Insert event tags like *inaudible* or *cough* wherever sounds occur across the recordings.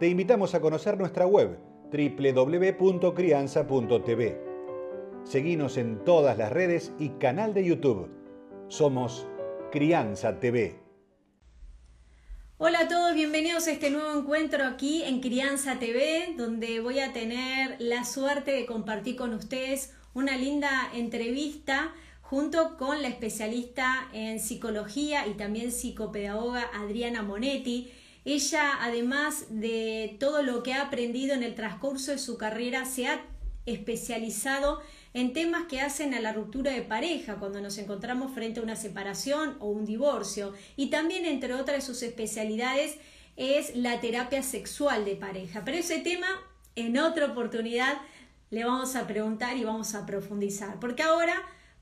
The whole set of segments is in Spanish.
te invitamos a conocer nuestra web www.crianza.tv. Seguinos en todas las redes y canal de YouTube. Somos Crianza TV. Hola a todos, bienvenidos a este nuevo encuentro aquí en Crianza TV, donde voy a tener la suerte de compartir con ustedes una linda entrevista junto con la especialista en psicología y también psicopedagoga Adriana Monetti. Ella, además de todo lo que ha aprendido en el transcurso de su carrera, se ha especializado en temas que hacen a la ruptura de pareja cuando nos encontramos frente a una separación o un divorcio. Y también, entre otras de sus especialidades, es la terapia sexual de pareja. Pero ese tema, en otra oportunidad, le vamos a preguntar y vamos a profundizar. Porque ahora,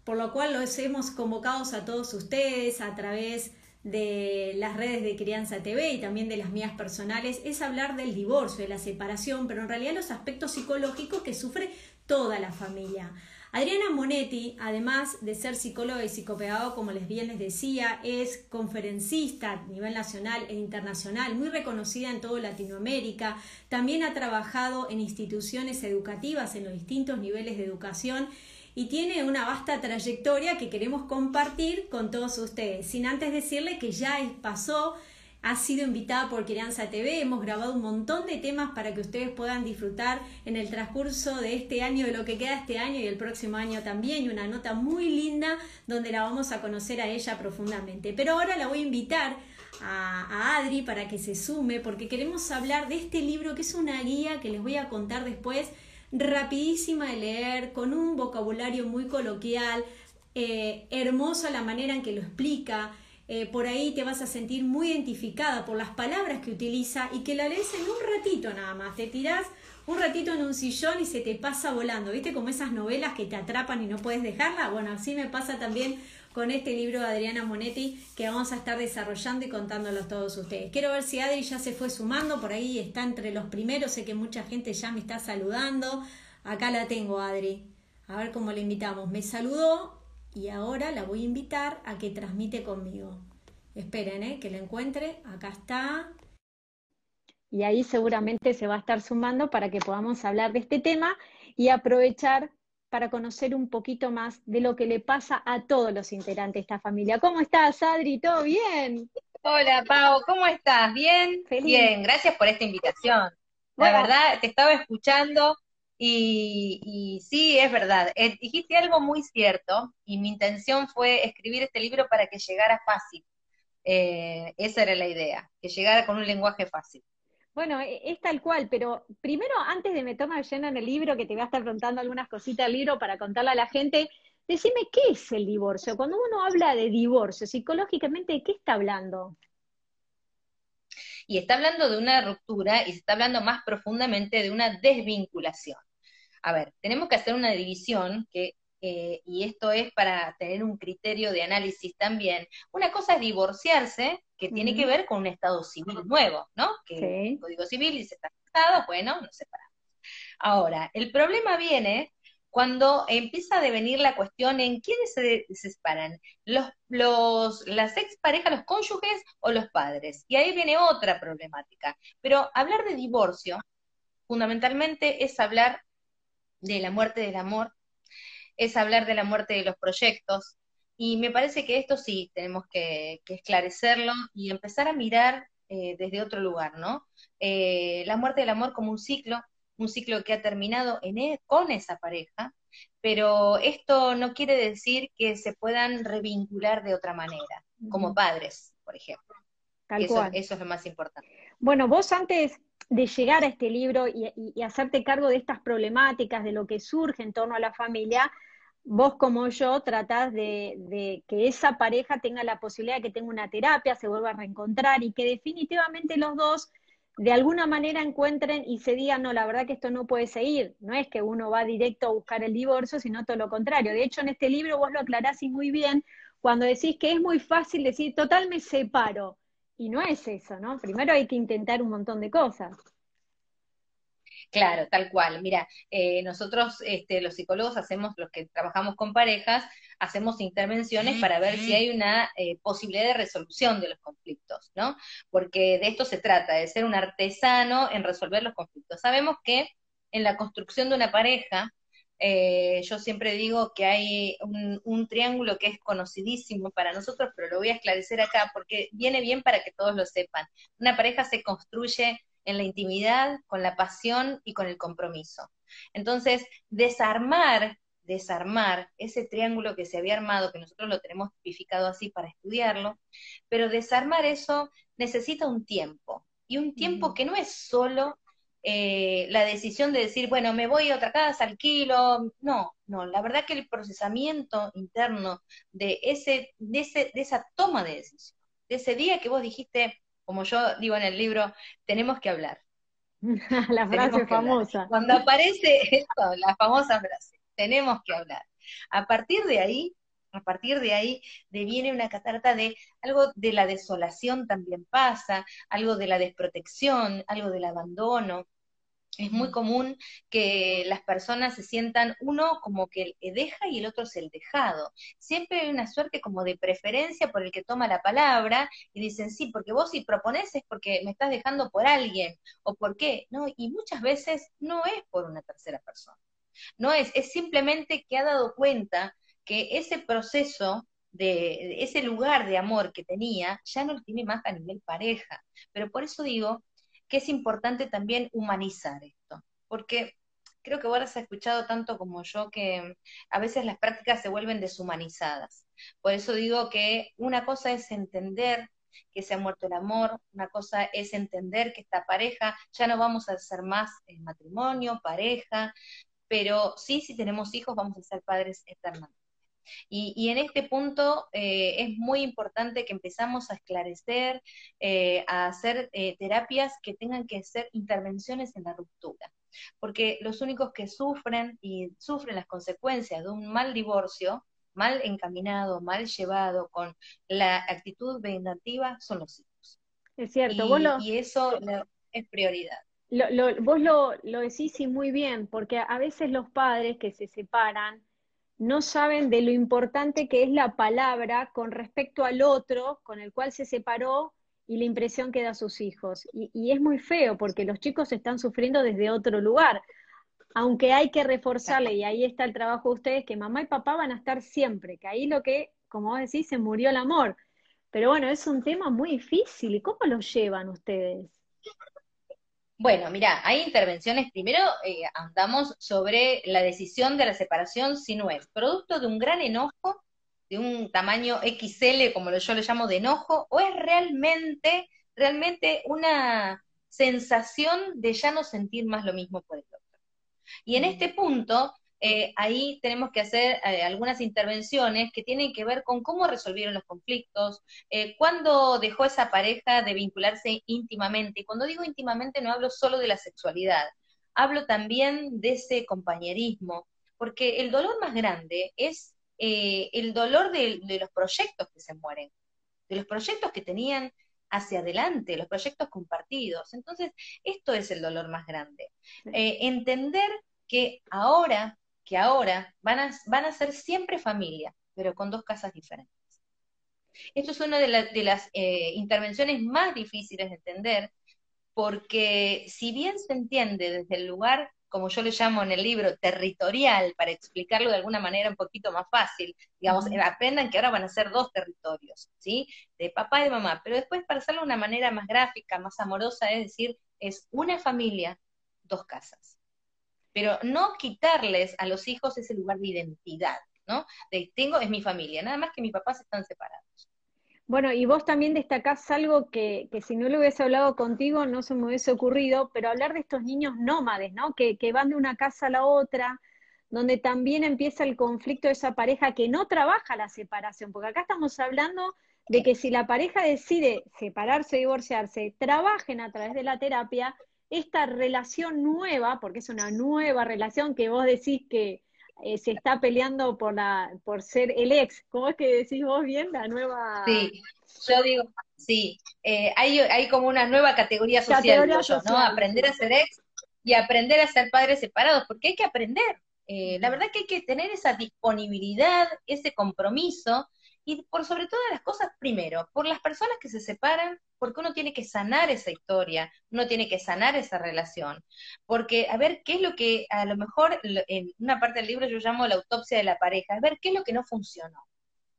por lo cual los hemos convocado a todos ustedes a través de las redes de Crianza TV y también de las mías personales es hablar del divorcio, de la separación, pero en realidad los aspectos psicológicos que sufre toda la familia. Adriana Monetti, además de ser psicóloga y psicopedagoga, como les bien les decía, es conferencista a nivel nacional e internacional, muy reconocida en toda Latinoamérica. También ha trabajado en instituciones educativas en los distintos niveles de educación y tiene una vasta trayectoria que queremos compartir con todos ustedes. Sin antes decirle que ya pasó, ha sido invitada por Crianza TV, hemos grabado un montón de temas para que ustedes puedan disfrutar en el transcurso de este año, de lo que queda este año y el próximo año también, y una nota muy linda donde la vamos a conocer a ella profundamente. Pero ahora la voy a invitar a, Adri para que se sume porque queremos hablar de este libro que es una guía que les voy a contar después rapidísima de leer, con un vocabulario muy coloquial, eh, hermosa la manera en que lo explica. Eh, por ahí te vas a sentir muy identificada por las palabras que utiliza y que la lees en un ratito nada más. Te tirás un ratito en un sillón y se te pasa volando. ¿Viste? Como esas novelas que te atrapan y no puedes dejarla. Bueno, así me pasa también con este libro de Adriana Monetti que vamos a estar desarrollando y contándolo a todos ustedes. Quiero ver si Adri ya se fue sumando, por ahí está entre los primeros, sé que mucha gente ya me está saludando. Acá la tengo, Adri. A ver cómo la invitamos. Me saludó y ahora la voy a invitar a que transmite conmigo. Esperen, ¿eh? que la encuentre. Acá está. Y ahí seguramente se va a estar sumando para que podamos hablar de este tema y aprovechar para conocer un poquito más de lo que le pasa a todos los integrantes de esta familia. ¿Cómo estás, Adri? ¿Todo bien? Hola, Pau, ¿cómo estás? ¿Bien? Bien, gracias por esta invitación. La verdad, te estaba escuchando y, sí, es verdad. Eh, dijiste algo muy cierto y mi intención fue escribir este libro para que llegara fácil. Eh, esa era la idea, que llegara con un lenguaje fácil. Bueno, e, es tal cual, pero primero, antes de meterme lleno en el libro, que te voy a estar preguntando algunas cositas del libro para contarle a la gente, decime qué es el divorcio. Cuando uno habla de divorcio, psicológicamente, ¿de qué está hablando? Y está hablando de una ruptura y se está hablando más profundamente de una desvinculación. A ver, tenemos que hacer una división que eh, y esto es para tener un criterio de análisis también. Una cosa es divorciarse, que tiene que ver con un estado civil nuevo, ¿no? Que el Código Civil dice está casado, bueno, nos separamos. Ahora, el problema viene cuando empieza a devenir la cuestión en quiénes se, separan, los, los, las exparejas, los cónyuges o los padres. Y ahí viene otra problemática. Pero hablar de divorcio, fundamentalmente, es hablar de la muerte del amor, es hablar de la muerte de los proyectos. Y me parece que esto sí tenemos que, esclarecerlo y empezar a mirar eh, desde otro lugar, ¿no? Eh, la muerte del amor como un ciclo, un ciclo que ha terminado en e, con esa pareja, pero esto no quiere decir que se puedan revincular de otra manera, como padres, por ejemplo. eso, eso es lo más importante. Bueno, vos antes de llegar a este libro y, hacerte cargo de estas problemáticas, de lo que surge en torno a la familia, vos como yo tratás de, que esa pareja tenga la posibilidad de que tenga una terapia, se vuelva a reencontrar y que definitivamente los dos de alguna manera encuentren y se digan, no, la verdad que esto no puede seguir. No es que uno va directo a buscar el divorcio, sino todo lo contrario. De hecho, en este libro vos lo aclarás y muy bien cuando decís que es muy fácil decir, total, me separo. Y no es eso, ¿no? Primero hay que intentar un montón de cosas. Claro, tal cual. Mira, eh, nosotros, este, los psicólogos, hacemos, los que trabajamos con parejas, hacemos intervenciones para ver si hay una eh, posibilidad de resolución de los conflictos, ¿no? Porque de esto se trata, de ser un artesano en resolver los conflictos. Sabemos que en la construcción de una pareja, eh, yo siempre digo que hay un, un, triángulo que es conocidísimo para nosotros, pero lo voy a esclarecer acá porque viene bien para que todos lo sepan. Una pareja se construye en la intimidad, con la pasión y con el compromiso. Entonces, desarmar, desarmar ese triángulo que se había armado, que nosotros lo tenemos tipificado así para estudiarlo, pero desarmar eso necesita un tiempo, y un tiempo que no es solo eh, la decisión de decir, bueno, me voy a otra casa, alquilo, no, no, la verdad que el procesamiento interno de, ese, de, ese, de esa toma de decisión, de ese día que vos dijiste, como yo digo en el libro, tenemos que hablar. *laughs* la frase famosa. Cuando aparece *laughs* esto, la famosa frase, tenemos que hablar. A partir de ahí, a partir de ahí deviene una catarata de algo de la desolación también pasa, algo de la desprotección, algo del abandono, es muy común que las personas se sientan uno como que deja y el otro es el dejado. Siempre hay una suerte como de preferencia por el que toma la palabra y dicen, sí, porque vos si propones es porque me estás dejando por alguien o por qué, ¿no? Y muchas veces no es por una tercera persona. No es, es simplemente que ha dado cuenta que ese proceso de ese lugar de amor que tenía ya no lo tiene más a nivel pareja. Pero por eso digo que es importante también humanizar esto, porque creo que vos has escuchado tanto como yo que a veces las prácticas se vuelven deshumanizadas. Por eso digo que una cosa es entender que se ha muerto el amor, una cosa es entender que esta pareja ya no vamos a ser más en matrimonio, pareja, pero sí, si tenemos hijos, vamos a ser padres eternamente. Y, en este punto eh, es muy importante que empezamos a esclarecer, eh, a hacer eh, terapias que tengan que ser intervenciones en la ruptura. Porque los únicos que sufren y sufren las consecuencias de un mal divorcio, mal encaminado, mal llevado, con la actitud vengativa, son los hijos. Es cierto, y, y eso es prioridad. vos lo, lo decís y muy bien, porque a veces los padres que se separan no saben de lo importante que es la palabra con respecto al otro con el cual se separó y la impresión que da a sus hijos. Y, es muy feo porque los chicos están sufriendo desde otro lugar. Aunque hay que reforzarle, y ahí está el trabajo de ustedes, que mamá y papá van a estar siempre, que ahí lo que, como vos decís, se murió el amor. Pero bueno, es un tema muy difícil. ¿Y cómo lo llevan ustedes? Bueno, mira, hay intervenciones. Primero eh, andamos sobre la decisión de la separación si no es producto de un gran enojo, de un tamaño XL, como yo le llamo de enojo, o es realmente, realmente una sensación de ya no sentir más lo mismo por el otro. Y en este punto, eh, ahí tenemos que hacer eh, algunas intervenciones que tienen que ver con cómo resolvieron los conflictos, eh, cuándo dejó esa pareja de vincularse íntimamente. Y cuando digo íntimamente no hablo solo de la sexualidad, hablo también de ese compañerismo, porque el dolor más grande es el dolor de, los proyectos que se mueren, de los proyectos que tenían hacia adelante, los proyectos compartidos. Entonces, esto es el dolor más grande. entender que ahora que ahora van a, van a ser siempre familia, pero con dos casas diferentes. Esto es una de, las eh, intervenciones más difíciles de entender, porque si bien se entiende desde el lugar, como yo le llamo en el libro, territorial, para explicarlo de alguna manera un poquito más fácil, digamos, aprendan que ahora van a ser dos territorios, ¿sí? De papá y de mamá, pero después para hacerlo de una manera más gráfica, más amorosa, es decir, es una familia, dos casas pero no quitarles a los hijos ese lugar de identidad, ¿no? De tengo, es mi familia, nada más que mis papás están separados. Bueno, y vos también destacás algo que, que, si no lo hubiese hablado contigo no se me hubiese ocurrido, pero hablar de estos niños nómades, ¿no? Que, que van de una casa a la otra, donde también empieza el conflicto de esa pareja que no trabaja la separación, porque acá estamos hablando de que si la pareja decide separarse divorciarse, trabajen a través de la terapia esta relación nueva, porque es una nueva relación que vos decís que eh, se está peleando por la por ser el ex. ¿Cómo es que decís vos bien la nueva? Sí, yo digo, sí, eh, hay, hay como una nueva categoría social, ¿no? Aprender a ser ex y aprender a ser padres separados, porque hay que aprender. Eh, la verdad que hay que tener esa disponibilidad, ese compromiso, y por sobre todas las cosas, primero, por las personas que se separan, porque uno tiene que sanar esa historia, uno tiene que sanar esa relación, porque a ver qué es lo que a lo mejor en una parte del libro yo llamo la autopsia de la pareja, a ver qué es lo que no funcionó.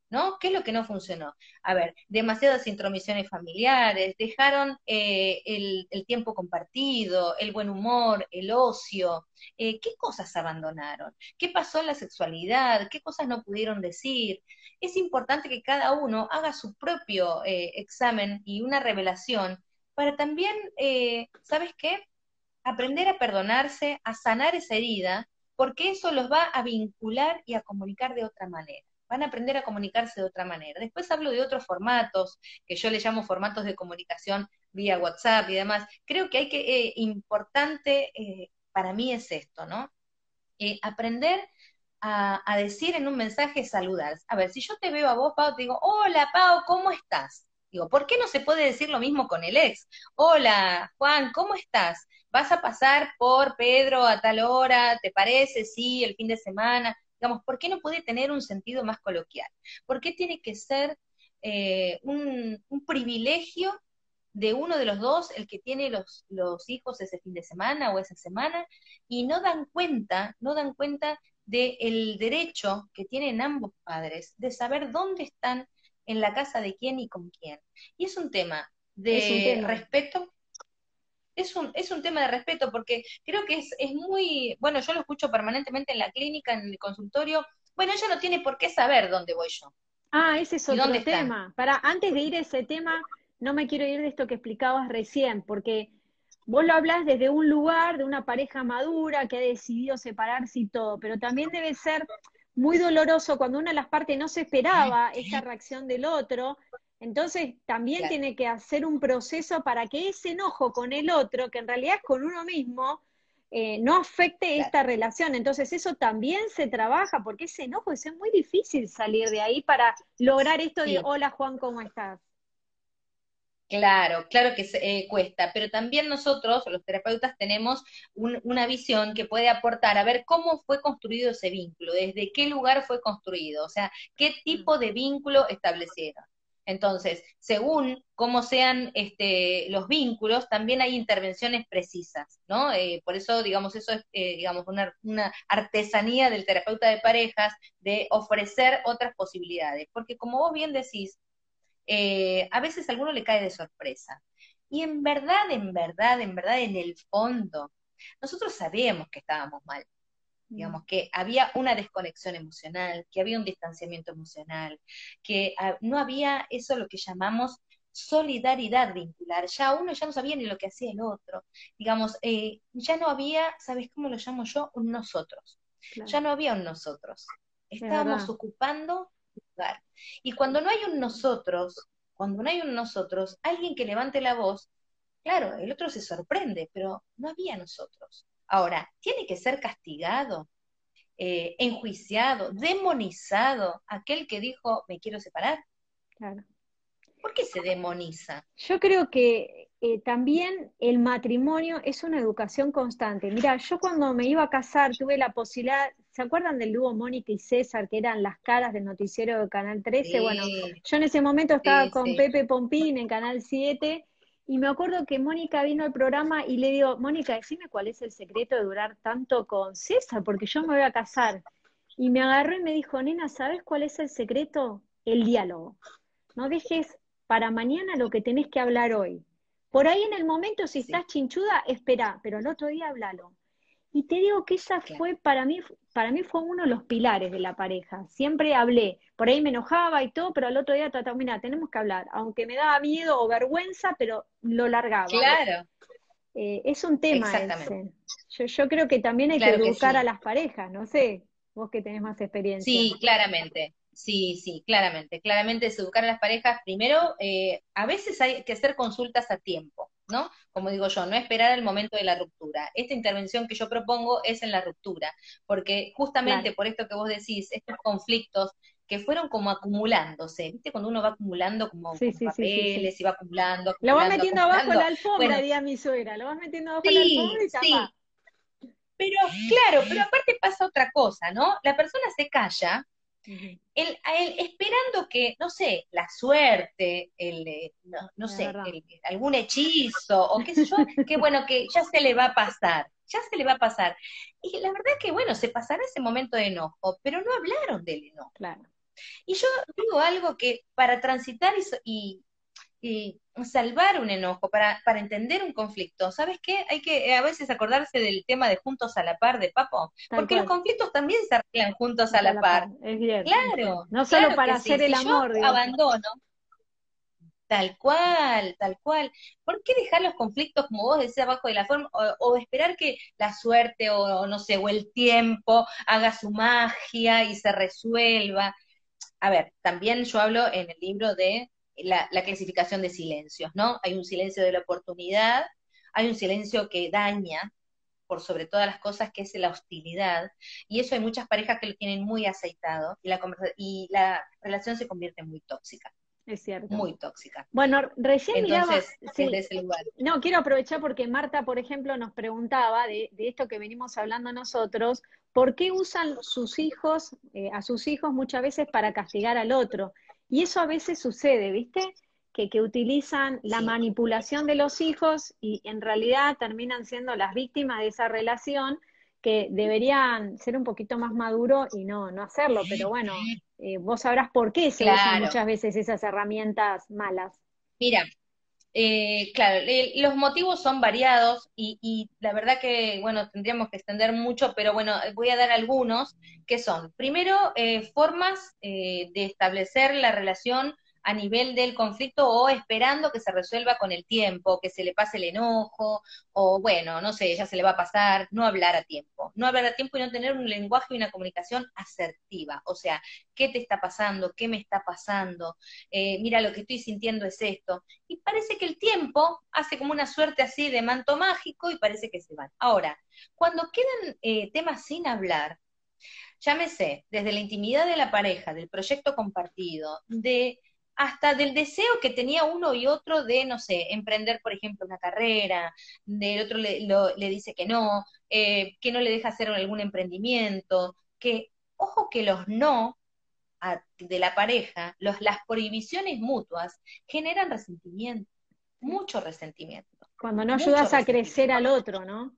¿No? ¿Qué es lo que no funcionó? A ver, demasiadas intromisiones familiares, dejaron eh, el, tiempo compartido, el buen humor, el ocio, eh, ¿qué cosas abandonaron? ¿Qué pasó en la sexualidad? ¿Qué cosas no pudieron decir? Es importante que cada uno haga su propio eh, examen y una revelación para también, ¿sabes qué? Aprender a perdonarse, a sanar esa herida, porque eso los va a vincular y a comunicar de otra manera van a aprender a comunicarse de otra manera. Después hablo de otros formatos, que yo le llamo formatos de comunicación vía WhatsApp y demás. Creo que hay que, eh, importante eh, para mí es esto, ¿no? Eh, aprender a, a, decir en un mensaje saludar. A ver, si yo te veo a vos, Pau, te digo, hola, Pau, ¿cómo estás? Digo, ¿por qué no se puede decir lo mismo con el ex? Hola, Juan, ¿cómo estás? ¿Vas a pasar por Pedro a tal hora? ¿Te parece? Sí, el fin de semana. Digamos, ¿por qué no puede tener un sentido más coloquial? ¿Por qué tiene que ser eh, un, privilegio de uno de los dos el que tiene los, los hijos ese fin de semana o esa semana y no dan cuenta, no dan cuenta del derecho que tienen ambos padres de saber dónde están en la casa de quién y con quién. Y es un tema de respeto es un, es un tema de respeto, porque creo que es, es muy, bueno, yo lo escucho permanentemente en la clínica, en el consultorio, bueno, ella no tiene por qué saber dónde voy yo. Ah, ese es otro tema. Para, antes de ir a ese tema, no me quiero ir de esto que explicabas recién, porque vos lo hablas desde un lugar de una pareja madura que ha decidido separarse y todo, pero también debe ser muy doloroso cuando una de las partes no se esperaba esa reacción del otro entonces también tiene que hacer un proceso para que ese enojo con el otro, que en realidad es con uno mismo, eh, no afecte esta relación. Entonces eso también se trabaja, porque ese enojo es muy difícil salir de ahí para lograr esto de, hola Juan, ¿cómo estás? Claro, claro que eh, cuesta, pero también nosotros, los terapeutas, tenemos una visión que puede aportar a ver cómo fue construido ese vínculo, desde qué lugar fue construido, o sea, qué tipo de vínculo establecieron. Entonces, según cómo sean este, los vínculos, también hay intervenciones precisas, ¿no? Eh, por eso, digamos, eso es, eh, digamos, una, artesanía del terapeuta de parejas de ofrecer otras posibilidades. Porque como vos bien decís, eh, a veces a alguno le cae de sorpresa. Y en verdad, en verdad, en verdad, en el fondo, nosotros sabíamos que estábamos mal digamos, que había una desconexión emocional, que había un distanciamiento emocional, que no había eso lo que llamamos solidaridad vincular, ya uno ya no sabía ni lo que hacía el otro, digamos, eh, ya no había, ¿sabes cómo lo llamo yo? Un nosotros, ya no había un nosotros, estábamos ocupando lugar. Y cuando no hay un nosotros, cuando no hay un nosotros, alguien que levante la voz, claro, el otro se sorprende, pero no había nosotros. Ahora, tiene que ser castigado, eh, enjuiciado, demonizado aquel que dijo, me quiero separar. Claro. ¿Por qué se demoniza? Yo creo que eh, también el matrimonio es una educación constante. Mira, yo cuando me iba a casar tuve la posibilidad, ¿se acuerdan del dúo Mónica y César, que eran las caras del noticiero de Canal 13? bueno, yo en ese momento estaba con Pepe Pompín en Canal 7 y me acuerdo que Mónica vino al programa y le digo, Mónica, decime cuál es el secreto de durar tanto con César, porque yo me voy a casar. Y me agarró y me dijo, nena, ¿sabes cuál es el secreto? El diálogo. No dejes para mañana lo que tenés que hablar hoy. Por ahí en el momento, si estás chinchuda, espera, pero el otro día háblalo. Y te digo que esa fue para mí, para mí fue uno de los pilares de la pareja. Siempre hablé, por ahí me enojaba y todo, pero al otro día trataba, mira, tenemos que hablar, aunque me daba miedo o vergüenza, pero lo largaba. Claro. Eh, es un tema ese. Yo, yo creo que también hay que educar a las parejas, no sé, vos que tenés más experiencia. Sí, claramente. Sí, sí, claramente, claramente es educar a las parejas. Primero, eh, a veces hay que hacer consultas a tiempo, ¿no? Como digo yo, no esperar el momento de la ruptura. Esta intervención que yo propongo es en la ruptura, porque justamente por esto que vos decís, estos conflictos que fueron como acumulándose, ¿viste? Cuando uno va acumulando como, papeles y va acumulando, Lo vas metiendo abajo la alfombra, bueno, mi suegra, lo vas metiendo abajo la alfombra y sí. Pero claro, pero aparte pasa otra cosa, ¿no? La persona se calla el, esperando que, no sé, la suerte, el, eh, no, sé, algún hechizo, o qué sé yo, que bueno, que ya se le va a pasar, ya se le va a pasar. Y la verdad es que, bueno, se pasará ese momento de enojo, pero no hablaron del enojo. Claro. Y yo digo algo que para transitar y, y salvar un enojo, para, para entender un conflicto. ¿Sabes qué? Hay que eh, a veces acordarse del tema de juntos a la par de Papo, porque los conflictos también se arreglan juntos a la, par. Es bien. Claro. No solo para hacer el amor. Yo abandono. Tal cual, tal cual. ¿Por qué dejar los conflictos, como vos decías, abajo de la forma, o, esperar que la suerte o, no sé, o el tiempo haga su magia y se resuelva? A ver, también yo hablo en el libro de la, clasificación de silencios, ¿no? Hay un silencio de la oportunidad, hay un silencio que daña, por sobre todas las cosas, que es la hostilidad, y eso hay muchas parejas que lo tienen muy aceitado, y la, y la relación se convierte muy tóxica. Es cierto. Muy tóxica. Bueno, recién Entonces, miraba, No, quiero aprovechar porque Marta, por ejemplo, nos preguntaba de, esto que venimos hablando nosotros, ¿por qué usan sus hijos, eh, a sus hijos muchas veces para castigar al otro? Y eso a veces sucede, ¿viste? Que, que utilizan la manipulación de los hijos y en realidad terminan siendo las víctimas de esa relación que deberían ser un poquito más maduros y no, no hacerlo, pero bueno, eh, vos sabrás por qué se usan muchas veces esas herramientas malas. Mira, eh, claro, los motivos son variados y, y, la verdad que, bueno, tendríamos que extender mucho, pero bueno, voy a dar algunos que son, primero, eh, formas eh, de establecer la relación a nivel del conflicto o esperando que se resuelva con el tiempo, que se le pase el enojo, o bueno, no sé, ya se le va a pasar, no hablar a tiempo, no hablar a tiempo y no tener un lenguaje y una comunicación asertiva, o sea, ¿qué te está pasando? ¿Qué me está pasando? Eh, mira, lo que estoy sintiendo es esto. Y parece que el tiempo hace como una suerte así de manto mágico y parece que se van. Ahora, cuando quedan eh, temas sin hablar, llámese desde la intimidad de la pareja, del proyecto compartido, de hasta del deseo que tenía uno y otro de, no sé, emprender, por ejemplo, una carrera, del otro le, le dice que no, eh, que no le deja hacer algún emprendimiento, que, ojo que los no de la pareja, los, las prohibiciones mutuas generan resentimiento, mucho resentimiento. Cuando no ayudas a crecer al otro, ¿no?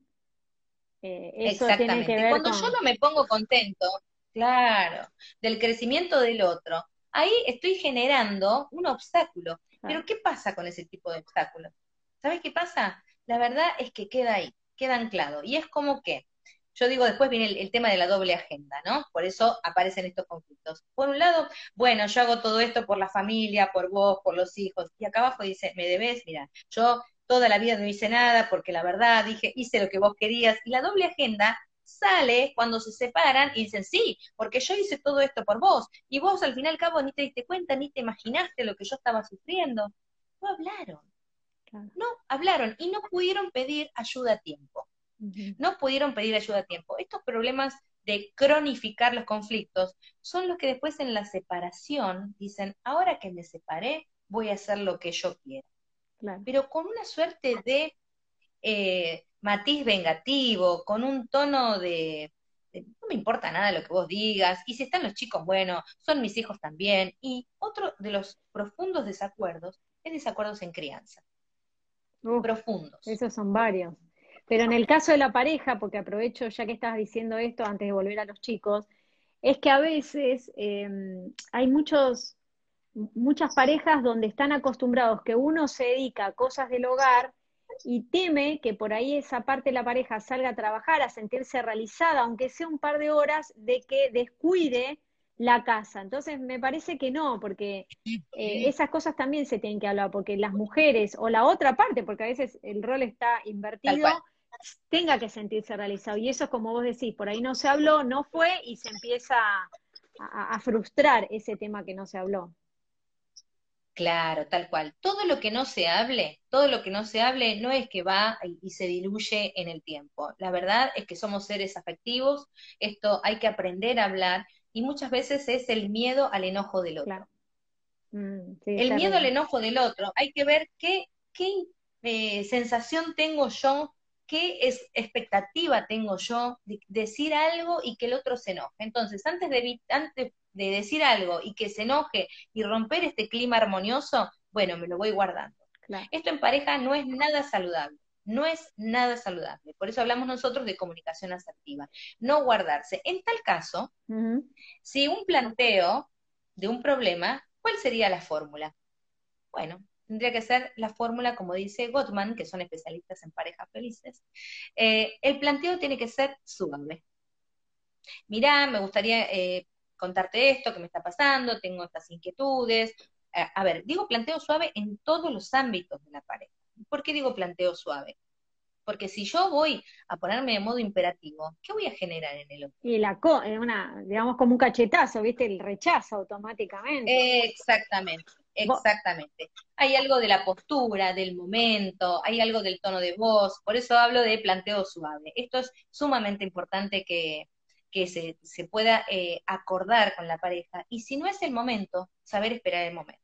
Eh, eso Tiene que ver Cuando yo no me pongo contento, claro, del crecimiento del otro, ahí estoy generando un obstáculo. Pero ¿qué pasa con ese tipo de obstáculos? ¿Sabes qué pasa? La verdad es que queda ahí, queda anclado. Y es como que, yo digo, después viene el, tema de la doble agenda, ¿no? Por eso aparecen estos conflictos. Por un lado, bueno, yo hago todo esto por la familia, por vos, por los hijos. Y acá abajo dice, me debes, mira, yo toda la vida no hice nada porque la verdad dije, hice lo que vos querías. Y la doble agenda sale cuando se separan y dicen, sí, porque yo hice todo esto por vos, y vos al fin y al cabo ni te diste cuenta, ni te imaginaste lo que yo estaba sufriendo. No hablaron, no hablaron y no pudieron pedir ayuda a tiempo. No pudieron pedir ayuda a tiempo. Estos problemas de cronificar los conflictos son los que después en la separación dicen, ahora que me separé, voy a hacer lo que yo quiero. Pero con una suerte de eh, matiz vengativo, con un tono de, no me importa nada lo que vos digas, y si están los chicos, bueno, son mis hijos también. Y otro de los profundos desacuerdos es desacuerdos en crianza. profundos. Esos son varios. Pero en el caso de la pareja, porque aprovecho ya que estás diciendo esto antes de volver a los chicos, es que a veces em, hay muchos, muchas parejas donde están acostumbrados que uno se dedica a cosas del hogar y teme que por ahí esa parte de la pareja salga a trabajar, a sentirse realizada, aunque sea un par de horas, de que descuide la casa. Entonces, me parece que no, porque eh, esas cosas también se tienen que hablar, porque las mujeres o la otra parte, porque a veces el rol está invertido, tenga que sentirse realizado. Y eso es como vos decís, por ahí no se habló, no fue y se empieza a, frustrar ese tema que no se habló. Claro, tal cual. Todo lo que no se hable, todo lo que no se hable no es que va y, se diluye en el tiempo. La verdad es que somos seres afectivos, esto hay que aprender a hablar y muchas veces es el miedo al enojo del otro. Mm, el miedo al enojo del otro, hay que ver qué, qué eh, sensación tengo yo, qué es, expectativa tengo yo de decir algo y que el otro se enoje. Entonces, antes de, antes de decir algo y que se enoje y romper este clima armonioso, bueno, me lo voy guardando. Esto en pareja no es nada saludable. No es nada saludable. Por eso hablamos nosotros de comunicación asertiva. No guardarse. En tal caso, si un planteo de un problema, ¿cuál sería la fórmula? Bueno, tendría que ser la fórmula, como dice Gottman, que son especialistas en parejas felices. Eh, el planteo tiene que ser suave. Mirá, me gustaría eh, contarte esto que me está pasando, tengo estas inquietudes. Eh, a ver, digo planteo suave en todos los ámbitos de la pareja. ¿Por qué digo planteo suave? Porque si yo voy a ponerme de modo imperativo, ¿qué voy a generar en el otro? Y la una, digamos como un cachetazo, ¿viste? El rechazo automáticamente. exactamente, exactamente. Hay algo de la postura, del momento, hay algo del tono de voz, por eso hablo de planteo suave. Esto es sumamente importante que, que se, se pueda eh, acordar con la pareja. Y si no es el momento, saber esperar el momento.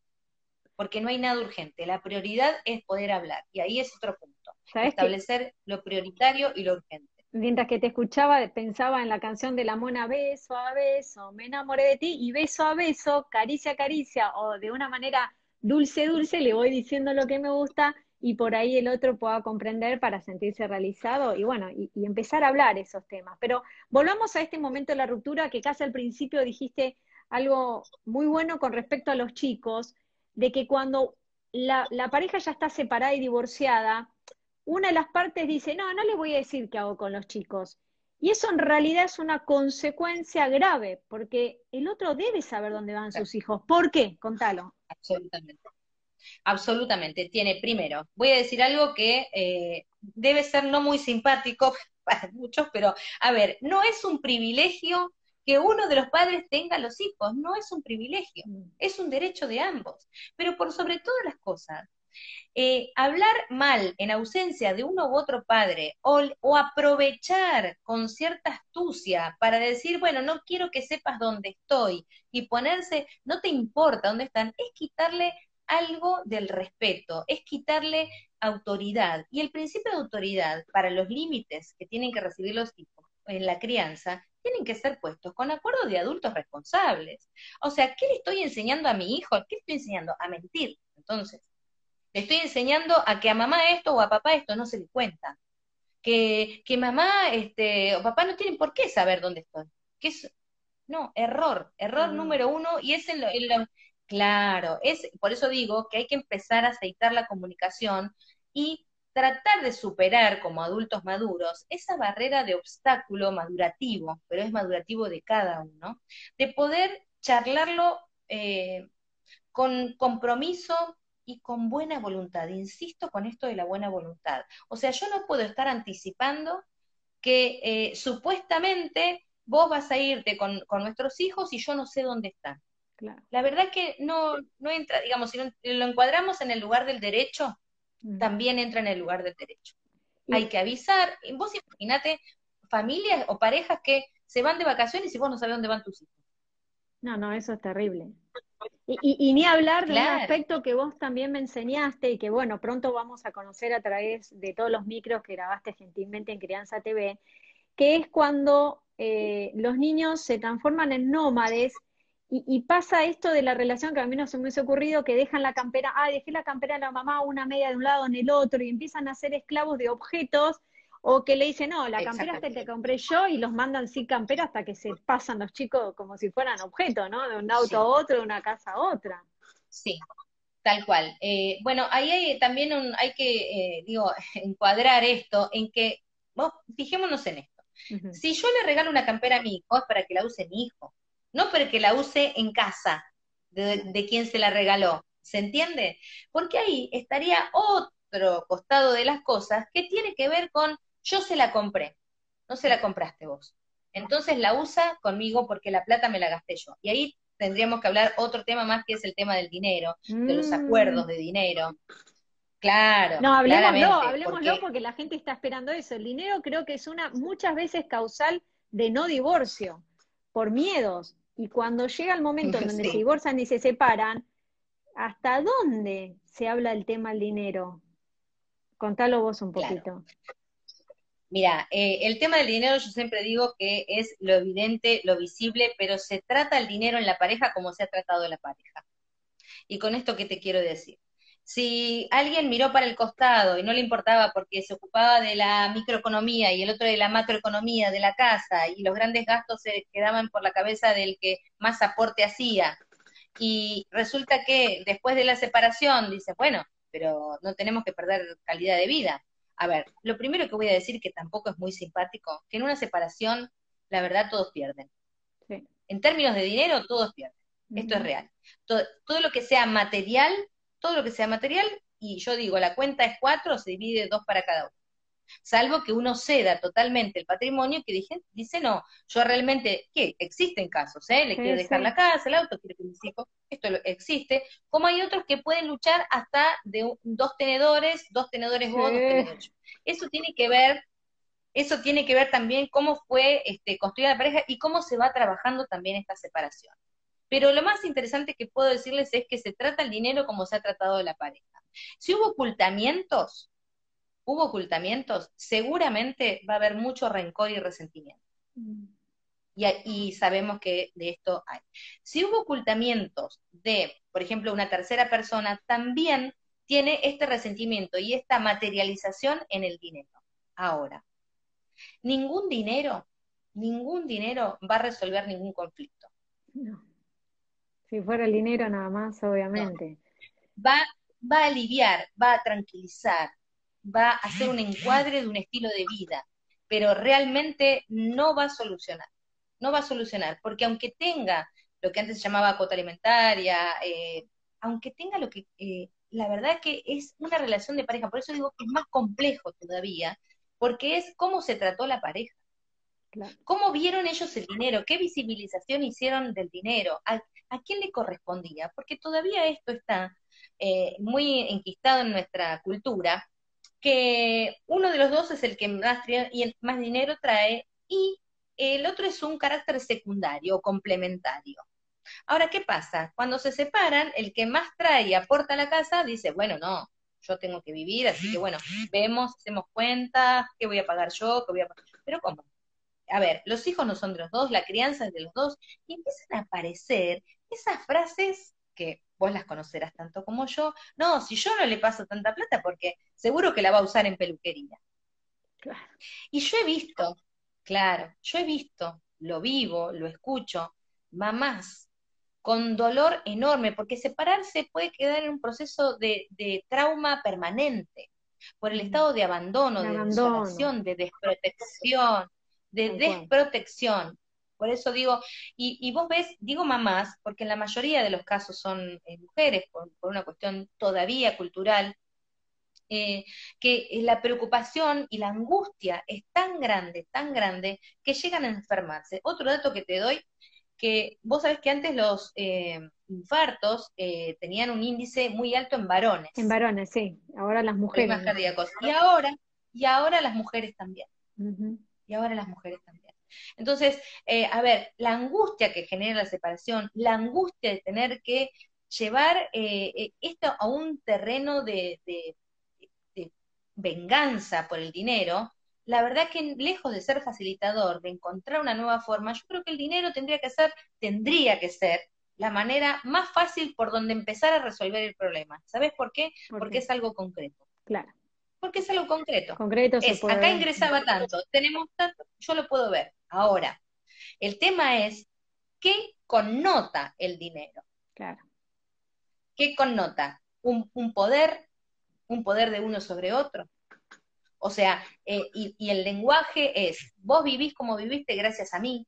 Porque no hay nada urgente. La prioridad es poder hablar. Y ahí es otro punto. Establecer lo prioritario y lo urgente. Mientras que te escuchaba, pensaba en la canción de la mona beso a beso, me enamoré de ti y beso a beso, caricia a caricia, o de una manera dulce, dulce, le voy diciendo lo que me gusta y por ahí el otro pueda comprender para sentirse realizado y bueno, y, empezar a hablar esos temas. Pero volvamos a este momento de la ruptura que casi al principio dijiste algo muy bueno con respecto a los chicos, de que cuando la, la pareja ya está separada y divorciada, una de las partes dice, no, no le voy a decir qué hago con los chicos. Y eso en realidad es una consecuencia grave, porque el otro debe saber dónde van sus hijos. ¿Por qué? Contalo. Absolutamente. Absolutamente. Tiene, primero, voy a decir algo que eh, debe ser no muy simpático *laughs* para muchos, pero a ver, no es un privilegio que uno de los padres tenga los hijos, no es un privilegio, mm. es un derecho de ambos. Pero por sobre todas las cosas, eh, hablar mal en ausencia de uno u otro padre o, o, aprovechar con cierta astucia para decir, bueno, no quiero que sepas dónde estoy y ponerse, no te importa dónde están, es quitarle algo del respeto, es quitarle autoridad. Y el principio de autoridad para los límites que tienen que recibir los hijos en la crianza tienen que ser puestos con acuerdo de adultos responsables. O sea, ¿qué le estoy enseñando a mi hijo? ¿Qué estoy enseñando? A mentir. Entonces, le estoy enseñando a que a mamá esto o a papá esto no se le cuenta. Que, que mamá este, o papá no tienen por qué saber dónde estoy. Que es, no, error, error mm. número uno, y es en, en, Claro, es, por eso digo que hay que empezar a aceitar la comunicación y tratar de superar como adultos maduros esa barrera de obstáculo madurativo, pero es madurativo de cada uno, de poder charlarlo eh, con compromiso y con buena voluntad. Insisto con esto de la buena voluntad. O sea, yo no puedo estar anticipando que eh, supuestamente vos vas a irte con, con nuestros hijos y yo no sé dónde están. La verdad que no, no entra, digamos, si lo encuadramos en el lugar del derecho, también entra en el lugar del derecho. Hay que avisar. Vos imaginate familias o parejas que se van de vacaciones y vos no sabés dónde van tus hijos. No, no, eso es terrible. Y, ni hablar de un aspecto que vos también me enseñaste y que, bueno, pronto vamos a conocer a través de todos los micros que grabaste gentilmente en Crianza TV, que es cuando eh, los niños se transforman en nómades y, pasa esto de la relación que a mí no se me hubiese ocurrido, que dejan la campera, ah, dejé la campera de la mamá, una media de un lado en el otro, y empiezan a ser esclavos de objetos, o que le dicen, no, la campera esta te compré yo, y los mandan sin campera hasta que se pasan los chicos como si fueran objetos, ¿no? De un auto a otro, de una casa a otra. Sí, tal cual. Eh, bueno, ahí hay también un, hay que, eh, digo, *laughs* encuadrar esto en que, vos, fijémonos en esto. Si yo le regalo una campera a mi hijo, es para que la use mi hijo no porque la use en casa de, quien se la regaló. ¿Se entiende? Porque ahí estaría otro costado de las cosas que tiene que ver con yo se la compré, no se la compraste vos. entonces la usa conmigo porque la plata me la gasté yo. Y ahí tendríamos que hablar otro tema más que es el tema del dinero, de los acuerdos mm. de dinero. Claro. No, hablemoslo, hablemoslo porque... porque la gente está esperando eso. El dinero creo que es una muchas veces causal de no divorcio, por miedos. Y cuando llega el momento en donde *laughs* se divorcian y se separan, ¿hasta dónde se habla del tema del dinero? Contalo vos un poquito. Mira, eh, el tema del dinero yo siempre digo que es lo evidente, lo visible, pero se trata el dinero en la pareja como se ha tratado la pareja. Y con esto, ¿qué te quiero decir? Si alguien miró para el costado y no le importaba porque se ocupaba de la microeconomía y el otro de la macroeconomía de la casa y los grandes gastos se quedaban por la cabeza del que más aporte hacía, y resulta que después de la separación dice, bueno, pero no tenemos que perder calidad de vida. A ver, lo primero que voy a decir, que tampoco es muy simpático, que en una separación, la verdad, todos pierden. En términos de dinero, todos pierden. Esto es real. Todo, todo, lo que sea material, todo lo que sea material, y yo digo, la cuenta es cuatro, se divide dos para cada uno salvo que uno ceda totalmente el patrimonio que dice, dice no, yo realmente, ¿qué? Existen casos, ¿eh? Le quiero dejar la casa, el auto, quiero que mis hijos, esto existe, como hay otros que pueden luchar hasta de dos tenedores, dos tenedores vos, dos tenedores Eso tiene que ver, eso tiene que ver también cómo fue este, construida la pareja y cómo se va trabajando también esta separación. Pero lo más interesante que puedo decirles es que se trata el dinero como se ha tratado de la pareja. Si hubo ocultamientos, hubo ocultamientos, seguramente va a haber mucho rencor y resentimiento. Mm. Y, sabemos que de esto hay. Si hubo ocultamientos de, por ejemplo, una tercera persona, también tiene este resentimiento y esta materialización en el dinero. Ahora, ningún dinero, ningún dinero va a resolver ningún conflicto. No. Si fuera el dinero nada más, obviamente. Va, va a aliviar, va a tranquilizar, va a hacer un encuadre de un estilo de vida, pero realmente no va a solucionar, no va a solucionar, porque aunque tenga lo que antes se llamaba cuota alimentaria, eh, aunque tenga lo que, eh, la verdad que es una relación de pareja, por eso digo que es más complejo todavía, porque es cómo se trató la pareja. ¿Cómo vieron ellos el dinero? ¿Qué visibilización hicieron del dinero? ¿A, quién le correspondía? Porque todavía esto está eh, muy enquistado en nuestra cultura que uno de los dos es el que más, y más dinero trae y el otro es un carácter secundario o complementario. Ahora, ¿qué pasa? Cuando se separan, el que más trae y aporta a la casa dice, bueno, no, yo tengo que vivir, así que bueno, vemos, hacemos cuenta, qué voy a pagar yo, qué voy a pagar. Pero ¿cómo? A ver, los hijos no son de los dos, la crianza es de los dos, y empiezan a aparecer esas frases que vos las conocerás tanto como yo. No, si yo no le paso tanta plata, porque seguro que la va a usar en peluquería. Y yo he visto, claro, yo he visto, lo vivo, lo escucho, mamás con dolor enorme, porque separarse puede quedar en un proceso de, trauma permanente por el estado de abandono, de, de de desprotección, de desprotección. Por eso digo, y, vos ves, digo mamás, porque en la mayoría de los casos son eh, mujeres, por, una cuestión todavía cultural, eh, que la preocupación y la angustia es tan grande, tan grande, que llegan a enfermarse. Otro dato que te doy, que vos sabés que antes los eh, infartos tenían un índice muy alto en varones. En varones, sí. Ahora las mujeres. Más cardíacos. Y ahora, y ahora las mujeres también. Y ahora las mujeres también. Entonces, eh, a ver, la angustia que genera la separación, la angustia de tener que llevar eh, eh, esto a un terreno de, venganza por el dinero, la verdad que lejos de ser facilitador, de encontrar una nueva forma, yo creo que el dinero tendría que ser, tendría que ser la manera más fácil por donde empezar a resolver el problema. ¿Sabes por qué? Porque es algo concreto. Claro porque es algo concreto. Concreto es, acá ingresaba tanto, tenemos tanto, yo lo puedo ver. Ahora, el tema es qué connota el dinero. Claro. ¿Qué connota? Un, poder, un poder de uno sobre otro. O sea, eh, y, el lenguaje es, vos vivís como viviste gracias a mí.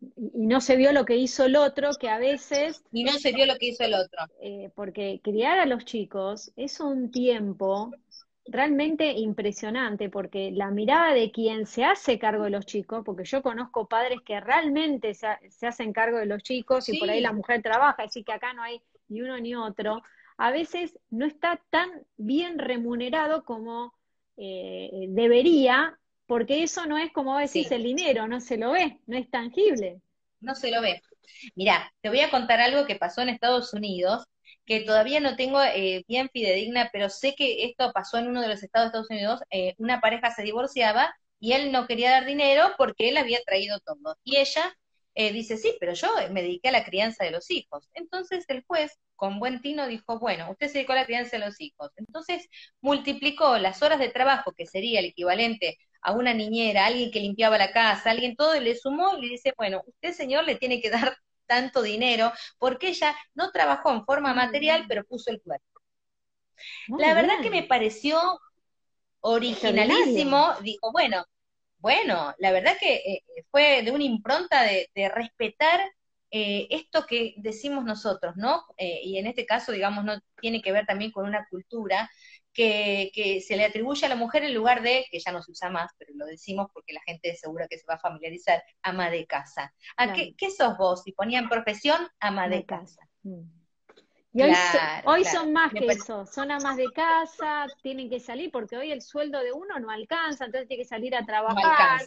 Y no se vio lo que hizo el otro, que a veces... Y no se vio lo que hizo el otro. Eh, porque criar a los chicos es un tiempo realmente impresionante porque la mirada de quien se hace cargo de los chicos, porque yo conozco padres que realmente se, hacen cargo de los chicos y por ahí la mujer trabaja, así que acá no hay ni uno ni otro, a veces no está tan bien remunerado como eh, debería, porque eso no es como decís el dinero, no se lo ve, no es tangible. No se lo ve. Mira, te voy a contar algo que pasó en Estados Unidos que todavía no tengo eh, bien fidedigna, pero sé que esto pasó en uno de los estados de Estados Unidos, eh, una pareja se divorciaba y él no quería dar dinero porque él había traído todo. Y ella eh, dice, sí, pero yo me dediqué a la crianza de los hijos. Entonces el juez, con buen tino, dijo, bueno, usted se dedicó a la crianza de los hijos. Entonces multiplicó las horas de trabajo, que sería el equivalente a una niñera, alguien que limpiaba la casa, alguien todo, y le sumó y le dice, bueno, usted señor le tiene que dar tanto dinero, porque ella no trabajó en forma material, pero puso el cuerpo. la verdad que me pareció originalísimo, dijo, bueno, bueno, la verdad que eh, fue de una impronta de, respetar eh, esto que decimos nosotros, ¿no? Eh, y en este caso, digamos, no tiene que ver también con una cultura que, se le atribuye a la mujer en lugar de, que ya no se usa más, pero lo decimos porque la gente es segura que se va a familiarizar, ama de casa. ¿A qué, sos vos? Si ponían profesión, ama de casa. Mm. Y hoy, son más que eso, son amas de casa, tienen que salir porque hoy el sueldo de uno no alcanza, entonces tiene que salir a trabajar.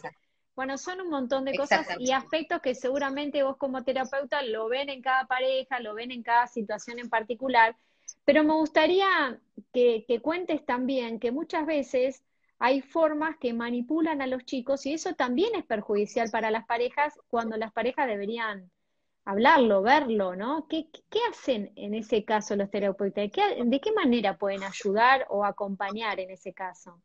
bueno, son un montón de cosas y aspectos que seguramente vos como terapeuta lo ven en cada pareja, lo ven en cada situación en particular pero me gustaría que, cuentes también que muchas veces hay formas que manipulan a los chicos y eso también es perjudicial para las parejas cuando las parejas deberían hablarlo, verlo, ¿no? ¿Qué, hacen en ese caso los terapeutas? ¿De qué manera pueden ayudar o acompañar en ese caso?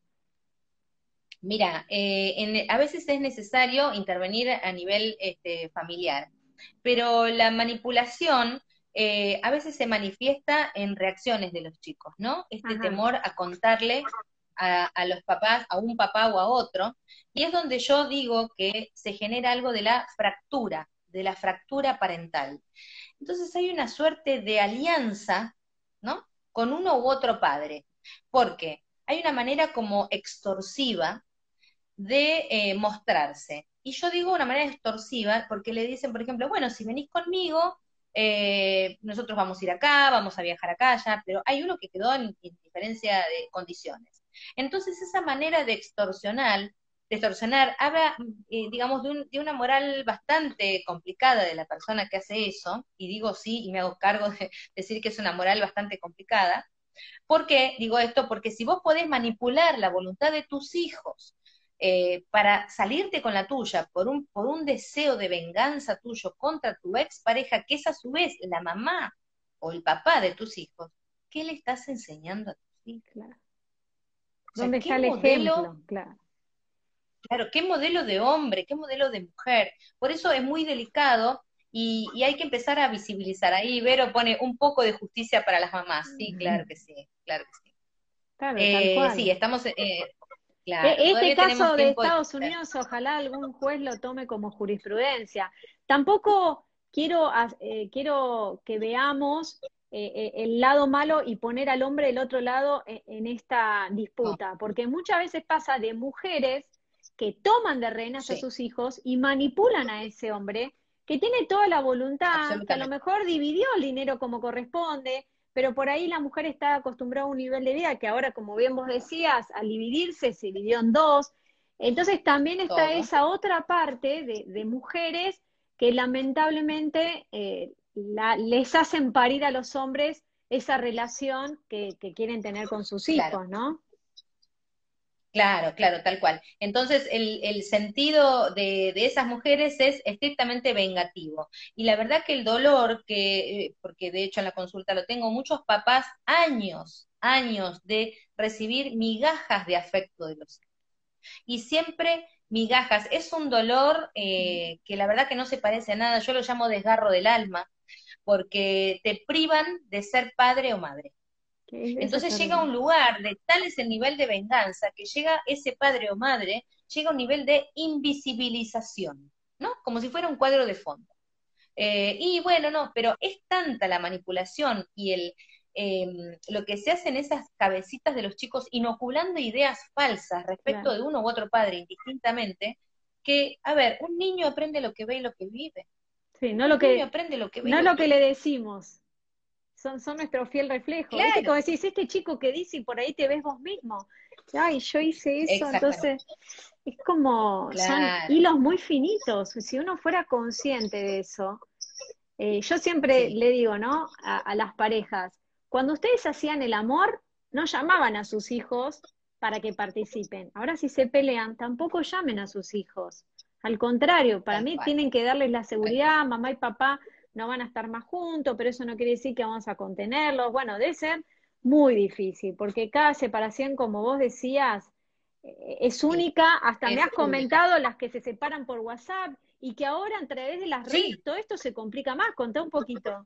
Mira, eh, a veces es necesario intervenir a nivel este, familiar, pero la manipulación eh, a veces se manifiesta en reacciones de los chicos, ¿no? Este temor a contarle a, los papás, a un papá o a otro, y es donde yo digo que se genera algo de la fractura, de la fractura parental. Entonces hay una suerte de alianza, ¿no? Con uno u otro padre, porque hay una manera como extorsiva de eh, mostrarse. Y yo digo una manera extorsiva porque le dicen, por ejemplo, bueno, si venís conmigo, eh, nosotros vamos a ir acá, vamos a viajar acá, allá, pero hay uno que quedó en, diferencia de condiciones. Entonces, esa manera de extorsionar, de extorsionar habla, eh, digamos, de, una moral bastante complicada de la persona que hace eso, y digo sí, y me hago cargo de decir que es una moral bastante complicada. ¿Por qué digo esto? Porque si vos podés manipular la voluntad de tus hijos eh, para salirte con la tuya por un, por un deseo de venganza tuyo contra tu ex pareja, que es a su vez la mamá o el papá de tus hijos, ¿qué le estás enseñando a tus hijos? ¿Dónde está el ejemplo? Claro. Claro, qué modelo de hombre, qué modelo de mujer. Por eso es muy delicado y, hay que empezar a visibilizar. Ahí Vero pone un poco de justicia para las mamás. Sí, claro que sí, claro que sí. Claro, eh, sí, estamos, eh, e-, este caso de Estados Unidos, ojalá algún juez lo tome como jurisprudencia. Tampoco quiero, eh, quiero que veamos eh, eh, el lado malo y poner al hombre del otro lado e-, en, esta disputa, porque muchas veces pasa de mujeres que toman de rehenes a sus hijos y manipulan a ese hombre que tiene toda la voluntad, que a lo mejor dividió el dinero como corresponde, pero por ahí la mujer está acostumbrada a un nivel de vida que ahora, como bien vos decías, al dividirse se dividió en dos. Entonces también está esa otra parte de, mujeres que lamentablemente eh, les hacen parir a los hombres esa relación que, que quieren tener con sus hijos, ¿no? Claro, claro, tal cual. Entonces, el, sentido de, esas mujeres es estrictamente vengativo. Y la verdad que el dolor, que, eh, porque de hecho en la consulta lo tengo, muchos papás, años, años de recibir migajas de afecto de los hijos. Y siempre migajas. Es un dolor eh, que la verdad que no se parece a nada. Yo lo llamo desgarro del alma, porque te privan de ser padre o madre. Entonces llega a un lugar de tal es el nivel de venganza que llega ese padre o madre, llega a un nivel de invisibilización, ¿no? Como si fuera un cuadro de fondo. Eh, y bueno, no, pero es tanta la manipulación y el, em, lo que se hace en esas cabecitas de los chicos, inoculando ideas falsas respecto de uno u otro padre, indistintamente, que, a ver, un niño aprende lo que ve y lo que vive. Sí, no lo que, aprende lo que ve no lo, que, le decimos. Son, son nuestro fiel reflejo. Claro. Como decís, este chico que dice y por ahí te ves vos mismo. Ay, yo hice eso, entonces es como, son hilos muy finitos. Si uno fuera consciente de eso, eh, yo siempre le digo, ¿no? A, las parejas, cuando ustedes hacían el amor, no llamaban a sus hijos para que participen. Ahora si se pelean, tampoco llamen a sus hijos. Al contrario, para mí tienen que darles la seguridad, mamá y papá no van a estar más juntos, pero eso no quiere decir que vamos a contenerlos. Bueno, debe ser muy difícil, porque cada separación, como vos decías, eh, es única. Hasta me has comentado las que se separan por WhatsApp y que ahora a través de las redes todo esto se complica más. Contá un poquito.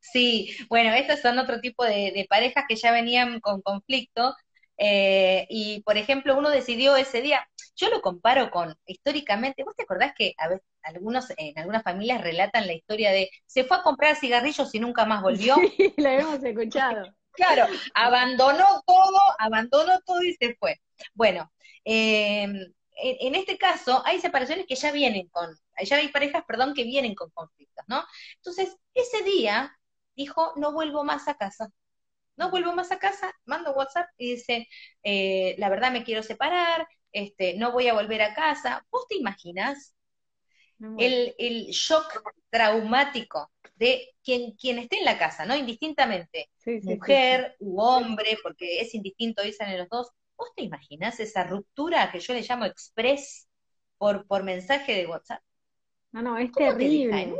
Sí, bueno, estos son otro tipo de, parejas que ya venían con conflicto. Eh, y, por ejemplo, uno decidió ese día, yo lo comparo con, históricamente, ¿vos te acordás que a veces, algunos, en algunas familias relatan la historia de, se fue a comprar cigarrillos y nunca más volvió? *laughs* Sí, la hemos escuchado. *laughs* claro, abandonó todo, abandonó todo y se fue. Bueno, eh, en, este caso hay separaciones que ya vienen con, ya hay parejas, perdón, que vienen con conflictos, ¿no? Entonces, ese día dijo, no vuelvo más a casa. No vuelvo más a casa, mando WhatsApp y dice, eh, la verdad me quiero separar, este, no voy a volver a casa. ¿Vos te imaginas el, el, shock traumático de quien, quien esté en la casa, ¿no? Indistintamente, mujer u hombre, porque es indistinto, dicen en los dos, ¿Vos te imaginás esa ruptura que yo le llamo express por, por mensaje de WhatsApp? No, no, es terrible.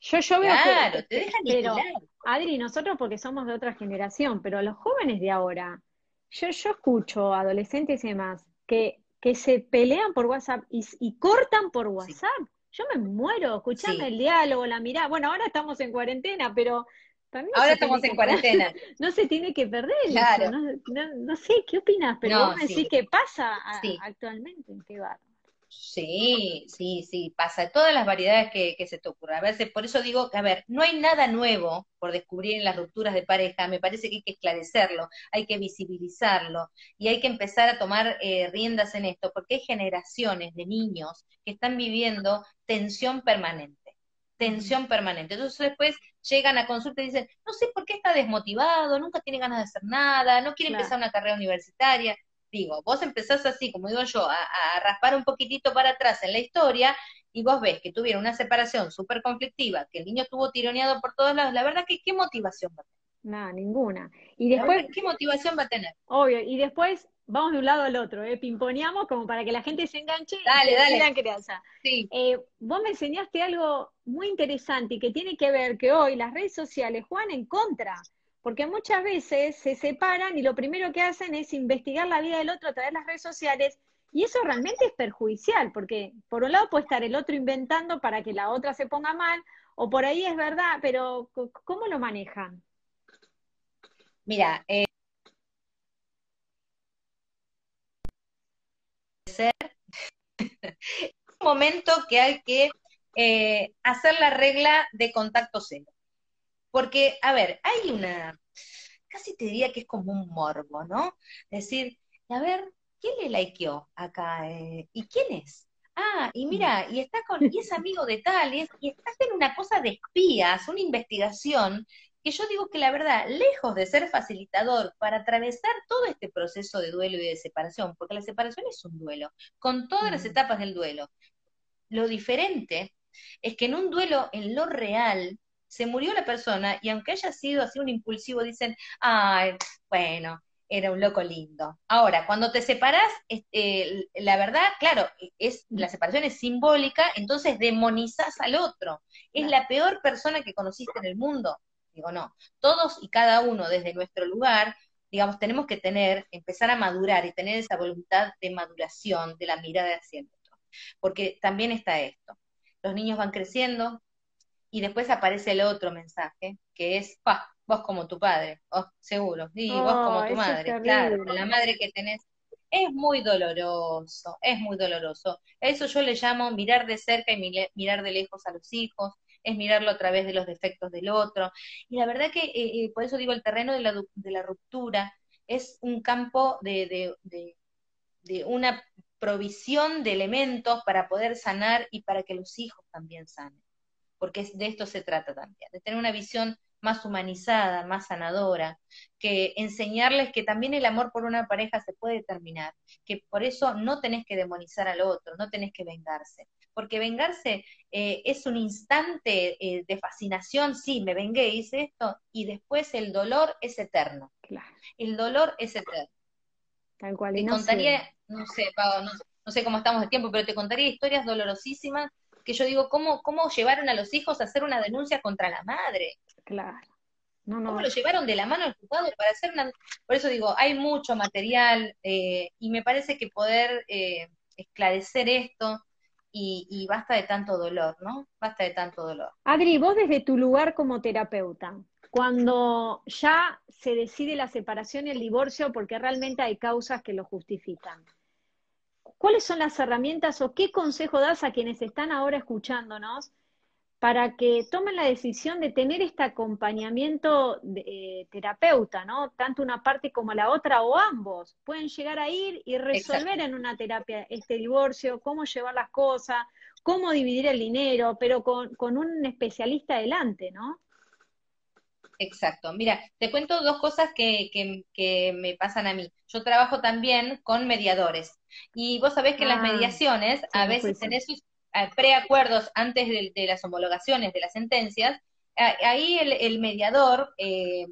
Yo, yo veo claro, te dejan pero, Adri, nosotros porque somos de otra generación, pero los jóvenes de ahora, yo, yo escucho adolescentes y demás que, que se pelean por WhatsApp y, cortan por WhatsApp. Yo me muero escuchando el diálogo, la mirada. Bueno, ahora estamos en cuarentena, pero Ahora estamos en cuarentena. *laughs* no se tiene que perder. Claro. No, sé, ¿qué opinas? Pero vos me decís que pasa actualmente. Qué barro. Sí, sí, sí, pasa todas las variedades que, se te ocurran. A veces, por eso digo que, a ver, no hay nada nuevo por descubrir en las rupturas de pareja. Me parece que hay que esclarecerlo, hay que visibilizarlo y hay que empezar a tomar eh, riendas en esto, porque hay generaciones de niños que están viviendo tensión permanente tensión permanente. Entonces después llegan a consulta y dicen, no sé por qué está desmotivado, nunca tiene ganas de hacer nada, no quiere empezar una carrera universitaria. Digo, vos empezás así, como digo yo, a, raspar un poquitito para atrás en la historia y vos ves que tuvieron una separación súper conflictiva, que el niño estuvo tironeado por todos lados, la verdad que qué motivación va a tener. Nada, ninguna. Y después, ¿qué motivación va a tener? Obvio, y después vamos de un lado al otro, ¿eh? pimponeamos como para que la gente se enganche dale, y dale. crianza. Sí. Eh, vos me enseñaste algo muy interesante y que tiene que ver que hoy las redes sociales juegan en contra, porque muchas veces se separan y lo primero que hacen es investigar la vida del otro a través de las redes sociales y eso realmente es perjudicial, porque por un lado puede estar el otro inventando para que la otra se ponga mal, o por ahí es verdad, pero ¿cómo lo manejan? Mira, eh, *laughs* ser un momento que hay que eh, hacer la regla de contacto cero. Porque, a ver, hay una, casi te diría que es como un morbo, ¿no? Decir, a ver, ¿quién le likeó acá? Eh, ¿Y quién es? Ah, y mira, y está con, y es amigo de tal, y, y está en una cosa de espías, una investigación, que yo digo que la verdad, lejos de ser facilitador para atravesar todo este proceso de duelo y de separación, porque la separación es un duelo, con todas las mm. etapas del duelo, lo diferente es que en un duelo, en lo real, se murió la persona y aunque haya sido así un impulsivo, dicen, ay, bueno, era un loco lindo. Ahora, cuando te separas, este, la verdad, claro, es la separación es simbólica, entonces demonizas al otro. Es la peor persona que conociste en el mundo. Digo, no, todos y cada uno desde nuestro lugar, digamos, tenemos que tener, empezar a madurar y tener esa voluntad de maduración, de la mirada hacia el otro. Porque también está esto. Los niños van creciendo y después aparece el otro mensaje, que es, pa, vos como tu padre, oh, seguro, y vos como tu madre, claro, la madre que tenés. Es muy doloroso, es muy doloroso. Eso yo le llamo mirar de cerca y mirar de lejos a los hijos, es mirarlo a través de los defectos del otro. Y la verdad que, eh, eh, por eso digo, el terreno de la, de la ruptura es un campo de, de, de una provisión de elementos para poder sanar y para que los hijos también sanen, porque de esto se trata también, de tener una visión más humanizada, más sanadora, que enseñarles que también el amor por una pareja se puede terminar, que por eso no tenés que demonizar al otro, no tenés que vengarse, porque vengarse eh, es un instante eh, de fascinación, sí, me vengué, hice esto, y después el dolor es eterno. El dolor es eterno. Tal cual. te contaría, no sé, Pau, no, sé cómo estamos de tiempo, pero te contaría historias dolorosísimas que yo digo, ¿cómo, ¿cómo llevaron a los hijos a hacer una denuncia contra la madre? Claro. No, no. ¿Cómo lo llevaron de la mano al juzgado para hacer una... Por eso digo, hay mucho material eh, y me parece que poder eh, esclarecer esto y, y, basta de tanto dolor, ¿no? Basta de tanto dolor. Adri, vos desde tu lugar como terapeuta, cuando ya se decide la separación y el divorcio porque realmente hay causas que lo justifican. ¿Cuáles son las herramientas o qué consejo das a quienes están ahora escuchándonos para que tomen la decisión de tener este acompañamiento de, eh, terapeuta, ¿no? Tanto una parte como la otra o ambos pueden llegar a ir y resolver en una terapia este divorcio, cómo llevar las cosas, cómo dividir el dinero, pero con, con un especialista adelante, ¿no? Exacto. Mira, te cuento dos cosas que, que, me pasan a mí. Yo trabajo también con mediadores. Y vos sabés que en las ah, mediaciones a veces tenés sus eh, preacuerdos antes de, las homologaciones de las sentencias. ahí el, mediador eh,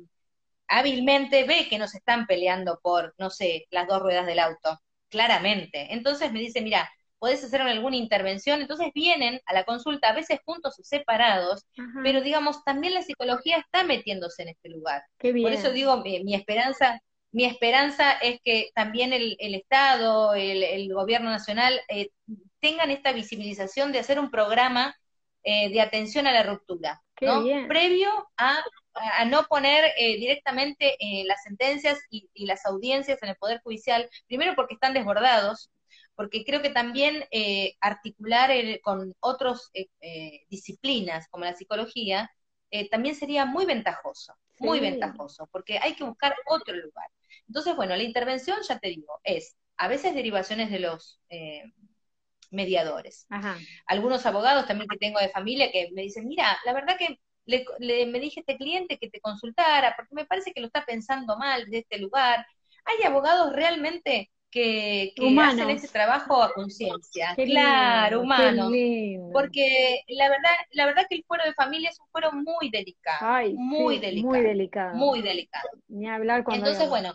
hábilmente ve que no se están peleando por, no sé, las dos ruedas del auto. Claramente. Entonces me dice, mira, podés hacer alguna intervención, entonces vienen a la consulta, a veces juntos o separados, pero digamos, también la psicología está metiéndose en este lugar. Por eso digo, mi, esperanza, mi esperanza es que también el, Estado, el, gobierno nacional, eh, tengan esta visibilización de hacer un programa eh, de atención a la ruptura, ¿no? Previo a, no poner eh, directamente las sentencias y, y las audiencias en el Poder Judicial, primero porque están desbordados, porque creo que también eh, articular con otras eh, eh, disciplinas como la psicología también sería muy ventajoso, muy ventajoso, porque hay que buscar otro lugar. Entonces, bueno, la intervención, ya te digo, es a veces derivaciones de los mediadores. Algunos abogados también que tengo de familia que me dicen, mira, la verdad que le, me dije a este cliente que te consultara, porque me parece que lo está pensando mal de este lugar. Hay abogados realmente que, hacen ese trabajo a conciencia. Claro, humano. Porque la verdad, la verdad que el fuero de familia es un fuero muy delicado. muy delicado. Muy delicado. Muy delicado. Ni hablar cuando Entonces, bueno,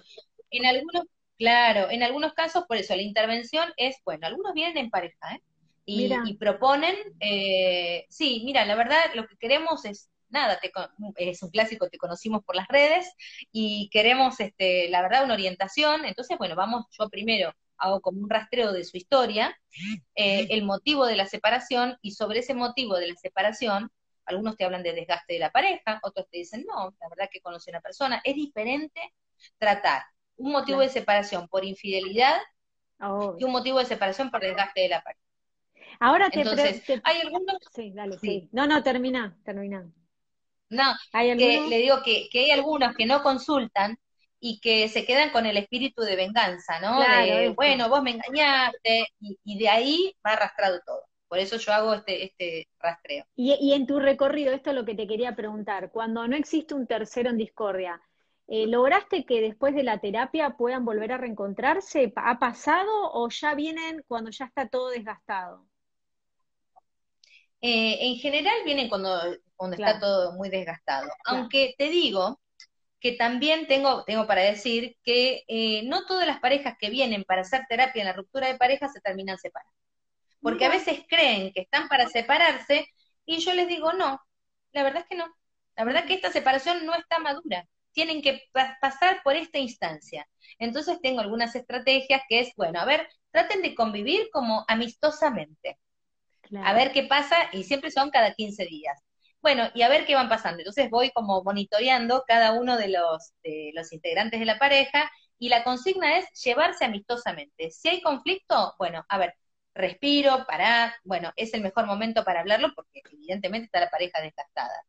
en algunos, claro, en algunos casos, por eso la intervención es, bueno, algunos vienen en pareja, ¿eh? Y, proponen, eh, sí, mira, la verdad lo que queremos es nada, es un clásico, te conocimos por las redes y queremos, este, la verdad, una orientación. Entonces, bueno, vamos, yo primero hago como un rastreo de su historia, eh, el motivo de la separación y sobre ese motivo de la separación, algunos te hablan de desgaste de la pareja, otros te dicen, no, la verdad que conoce a una persona. Es diferente tratar un motivo de separación por infidelidad oh. y un motivo de separación por desgaste de la pareja. Ahora te, Entonces, hay algunos... Sí, dale, sí. No, no, termina, termina. No, que le digo que, hay algunos que no consultan y que se quedan con el espíritu de venganza, ¿no? de, bueno, vos me engañaste, y, de ahí va arrastrado todo. Por eso yo hago este, este rastreo. Y, en tu recorrido, esto es lo que te quería preguntar, cuando no existe un tercero en discordia, eh, ¿lograste que después de la terapia puedan volver a reencontrarse? ¿Ha pasado o ya vienen cuando ya está todo desgastado? Eh, en general vienen cuando, cuando está todo muy desgastado. Aunque te digo que también tengo, tengo para decir que eh, no todas las parejas que vienen para hacer terapia en la ruptura de pareja se terminan separando. Porque a veces creen que están para separarse y yo les digo, no, la verdad es que no. La verdad es que esta separación no está madura. Tienen que pasar por esta instancia. Entonces tengo algunas estrategias que es, bueno, a ver, traten de convivir como amistosamente a ver qué pasa, y siempre son cada 15 días. Bueno, y a ver qué van pasando. Entonces voy como monitoreando cada uno de los, de los integrantes de la pareja, y la consigna es llevarse amistosamente. Si hay conflicto, bueno, a ver, respiro, para, bueno, es el mejor momento para hablarlo porque evidentemente está la pareja desgastada.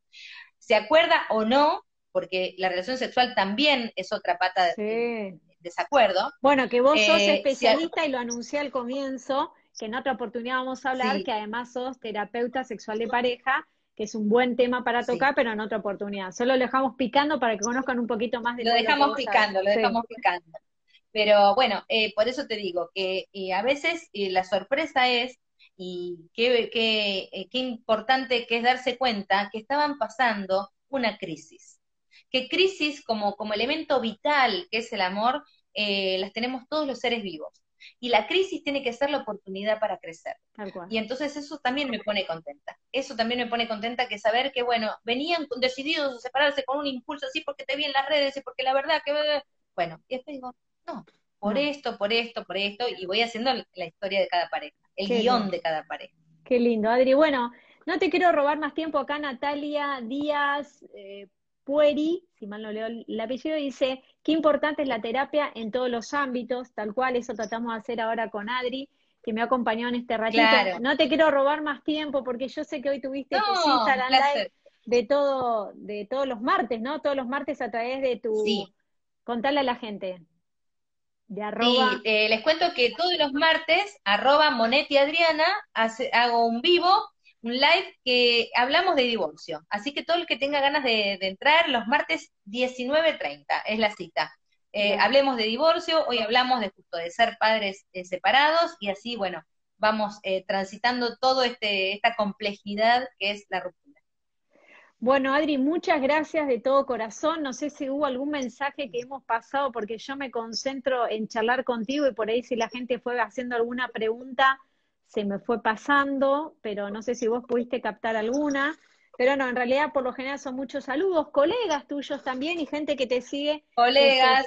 ¿Se acuerda o no? Porque la relación sexual también es otra pata de desacuerdo. Bueno, que vos sos eh, especialista y lo anuncié al comienzo, que en otra oportunidad vamos a hablar, que además sos terapeuta sexual de pareja, que es un buen tema para tocar, pero en otra oportunidad. Solo lo dejamos picando para que conozcan un poquito más de lo, lo dejamos picando, lo dejamos picando. Pero bueno, eh, por eso te digo que eh, a veces eh, la sorpresa es, y qué, qué, qué importante que es darse cuenta que estaban pasando una crisis. Que crisis como, como elemento vital, que es el amor, las tenemos todos los seres vivos. Y la crisis tiene que ser la oportunidad para crecer. Y entonces eso también me pone contenta. Eso también me pone contenta que saber que, bueno, venían decididos a separarse con un impulso así porque te vi en las redes y porque la verdad que... Bueno, y después digo, no, por esto, por esto, por esto, y voy haciendo la historia de cada pareja, el guion de cada pareja. Qué lindo, Adri. Bueno, no te quiero robar más tiempo acá, Natalia Díaz eh, Pueri, si mal no leo el apellido, dice, qué importante es la terapia en todos los ámbitos, tal cual, eso tratamos de hacer ahora con Adri, que me acompañó en este ratito. No te quiero robar más tiempo, porque yo sé que hoy tuviste tu Instagram Live de todo, de todos los martes, ¿no? Todos los martes a través de tu... Sí. Contarle a la gente. De arroba... Eh, les cuento que todos los martes, arroba Monetti Adriana, hago un vivo, un live que hablamos de divorcio. Así que todo el que tenga ganas de, entrar, los martes 19.30 es la cita. Eh, hablemos de divorcio, hoy hablamos de justo de ser padres eh, separados y así, bueno, vamos transitando toda este, esta complejidad que es la ruptura. Bueno, Adri, muchas gracias de todo corazón. No sé si hubo algún mensaje que hemos pasado, porque yo me concentro en charlar contigo y por ahí si la gente fue haciendo alguna pregunta, se me fue pasando, pero no sé si vos pudiste captar alguna. Pero no, en realidad por lo general son muchos saludos, colegas tuyos también y gente que te sigue. Colegas.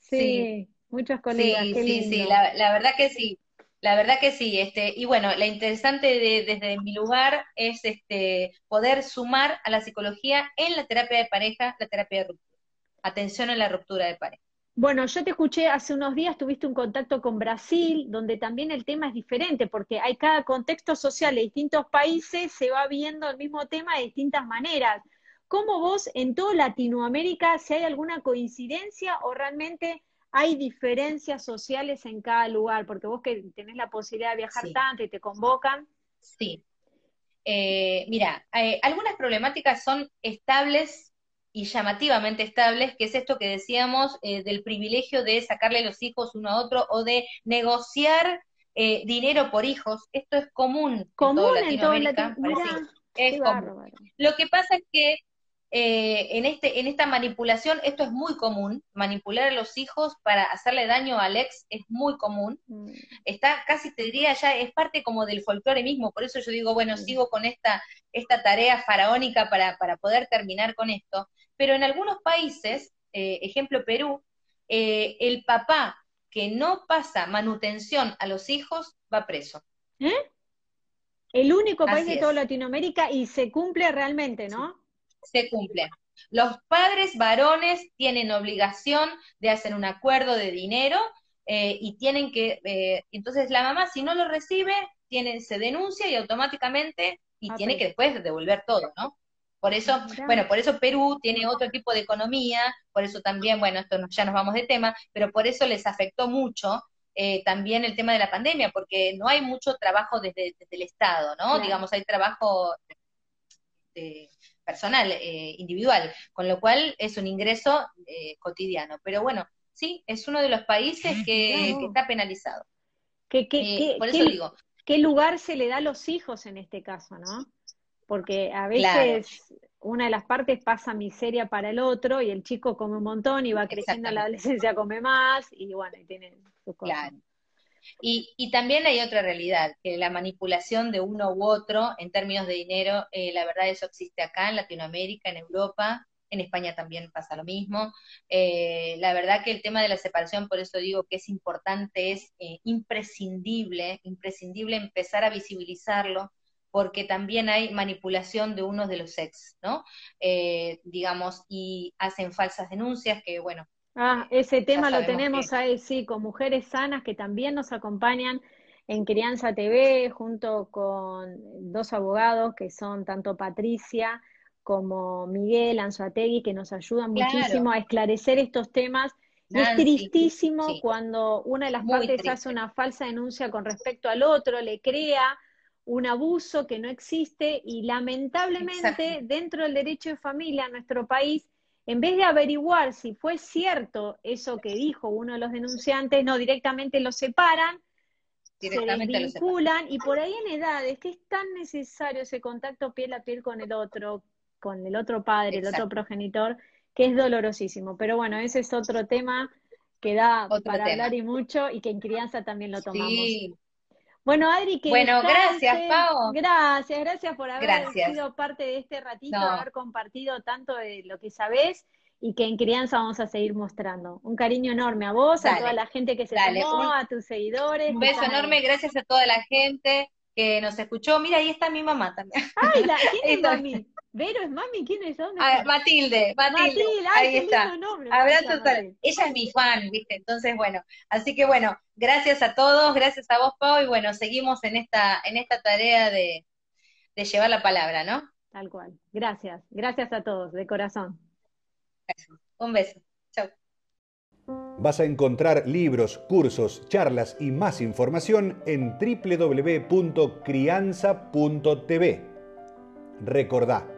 sí, muchos colegas. Sí, sí, sí, la verdad que sí. La verdad que sí, este, y bueno, la interesante de, desde mi lugar es este, poder sumar a la psicología en la terapia de pareja, la terapia de ruptura. Atención a la ruptura de pareja. Bueno, yo te escuché hace unos días, tuviste un contacto con Brasil, donde también el tema es diferente, porque hay cada contexto social de distintos países, se va viendo el mismo tema de distintas maneras. ¿Cómo vos en toda Latinoamérica, si hay alguna coincidencia o realmente hay diferencias sociales en cada lugar, porque vos que tenés la posibilidad de viajar tanto y te convocan. Sí. Eh, mira, eh, algunas problemáticas son estables y llamativamente estables, que es esto que decíamos eh, del privilegio de sacarle los hijos uno a otro o de negociar dinero por hijos. Esto es común, común en toda Latinoamérica. es común. Lo que pasa es que eh, en, este, en esta manipulación, esto es muy común, manipular a los hijos para hacerle daño al ex es muy común. Mm. Está casi, te diría, ya es parte como del folclore mismo, por eso yo digo, bueno, mm. sigo con esta, esta tarea faraónica para, para poder terminar con esto. Pero en algunos países, eh, ejemplo Perú, eh, el papá que no pasa manutención a los hijos va preso. El único país de toda Latinoamérica y se cumple realmente, ¿no? Se cumple. Los padres varones tienen obligación de hacer un acuerdo de dinero eh, y tienen que, eh, entonces la mamá si no lo recibe, tiene, se denuncia y automáticamente, y ah, tiene que después devolver todo, ¿no? Por eso, ah, bueno, por eso Perú tiene otro tipo de economía, por eso también, bueno, esto ya nos vamos de tema, pero por eso les afectó mucho eh, también el tema de la pandemia, porque no hay mucho trabajo desde, el Estado, ¿no? Digamos, hay trabajo personal, eh, individual, con lo cual es un ingreso eh, cotidiano. Pero bueno, sí, es uno de los países que, está penalizado. ¿Qué, qué, eh, por eso digo. ¿Qué lugar se le da a los hijos en este caso, no? Porque a veces una de las partes pasa miseria para el otro y el chico come un montón y va creciendo la adolescencia, come más y bueno, y tiene sus cosas. Claro. Y, y, también hay otra realidad, que la manipulación de uno u otro en términos de dinero, eh, la verdad eso existe acá en Latinoamérica, en Europa, en España también pasa lo mismo. Eh, la verdad que el tema de la separación, por eso digo que es importante, es eh, imprescindible, imprescindible empezar a visibilizarlo, porque también hay manipulación de uno de los ex, ¿no? digamos, y hacen falsas denuncias que, bueno, Ah, ese tema lo tenemos ahí, sí, con mujeres sanas que también nos acompañan en Crianza TV junto con dos abogados que son tanto Patricia como Miguel Anzuategui, que nos ayudan muchísimo a esclarecer estos temas. Y es tristísimo cuando una de las partes hace una falsa denuncia con respecto al otro, le crea un abuso que no existe y lamentablemente dentro del derecho de familia en nuestro país, en vez de averiguar si fue cierto eso que dijo uno de los denunciantes, no, directamente lo separan, se vinculan y por ahí en edades que es tan necesario ese contacto piel a piel con el otro, con el otro padre, el otro progenitor, que es dolorosísimo. Pero bueno, ese es otro tema que da para hablar y mucho y que en crianza también lo tomamos. Sí. Bueno, Adri, que Bueno, gracias, Pau. Gracias, gracias por haber sido parte de este ratito, haber compartido tanto de lo que sabés y que en crianza vamos a seguir mostrando. Un cariño enorme a vos, a toda la gente que se sumó, a tus seguidores. Un beso enorme, gracias a toda la gente que nos escuchó. Mira, ahí está mi mamá también. Ay, la, *laughs* ¿quién es mami? ¿Vero es mami? ¿Quién es? ¿Dónde ah, Matilde, Matilde, ahí está. Abrazo Ella es mi fan, ¿viste? Entonces, bueno, así que bueno, gracias a todos, gracias a vos, Pau, y bueno, seguimos en esta, en esta tarea de, de llevar la palabra, ¿no? Tal cual. Gracias, gracias a todos, de corazón. Un beso. Chao. Vas a encontrar libros, cursos, charlas y más información en www.crianza.tv. Recordá,